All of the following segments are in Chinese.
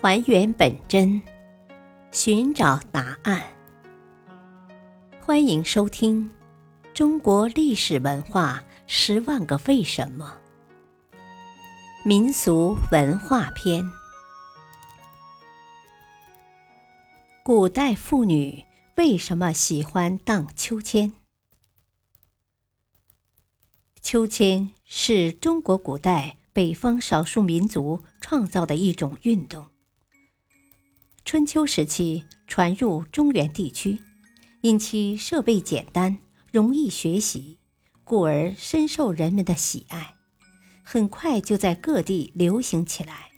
还原本真，寻找答案。欢迎收听《中国历史文化十万个为什么》民俗文化篇。古代妇女为什么喜欢荡秋千？秋千是中国古代北方少数民族创造的一种运动。春秋时期传入中原地区，因其设备简单、容易学习，故而深受人们的喜爱。很快就在各地流行起来。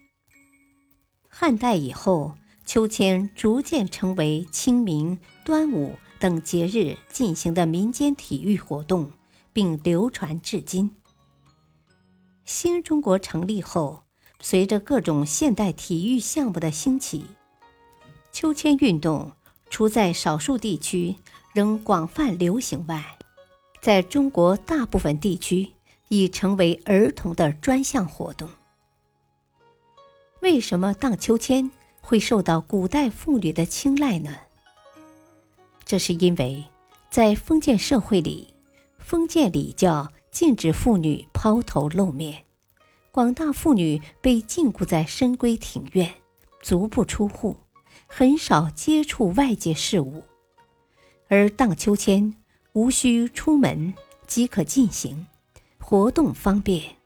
汉代以后，秋千逐渐成为清明、端午等节日进行的民间体育活动，并流传至今。新中国成立后，随着各种现代体育项目的兴起。秋千运动除在少数地区仍广泛流行外，在中国大部分地区已成为儿童的专项活动。为什么荡秋千会受到古代妇女的青睐呢？这是因为，在封建社会里，封建礼教禁止妇女抛头露面，广大妇女被禁锢在深闺庭院，足不出户。很少接触外界事物，而荡秋千无需出门即可进行，活动方便。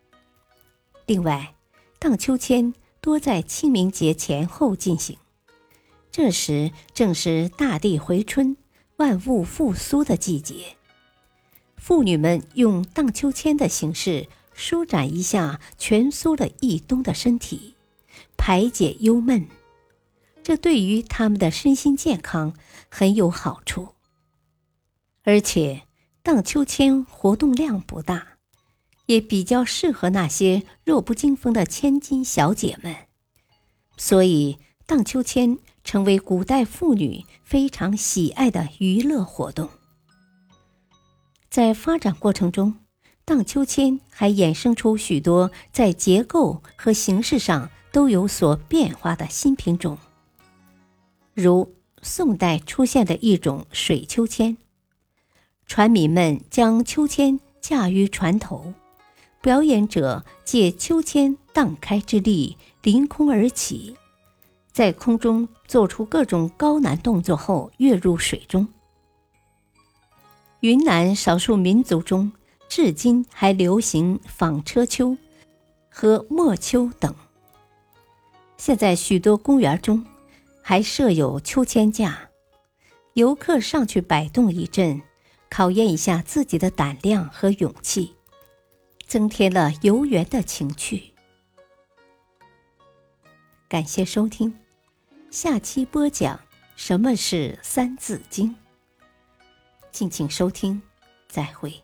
另外，荡秋千多在清明节前后进行，这时正是大地回春、万物复苏的季节。妇女们用荡秋千的形式舒展一下蜷缩了一冬的身体，排解忧闷。这对于他们的身心健康很有好处，而且荡秋千活动量不大，也比较适合那些弱不禁风的千金小姐们，所以荡秋千成为古代妇女非常喜爱的娱乐活动。在发展过程中，荡秋千还衍生出许多在结构和形式上都有所变化的新品种。如宋代出现的一种水秋千，船民们将秋千架于船头，表演者借秋千荡开之力凌空而起，在空中做出各种高难动作后跃入水中。云南少数民族中至今还流行纺车秋和墨秋等。现在许多公园中。还设有秋千架，游客上去摆动一阵，考验一下自己的胆量和勇气，增添了游园的情趣。感谢收听，下期播讲什么是《三字经》，敬请收听，再会。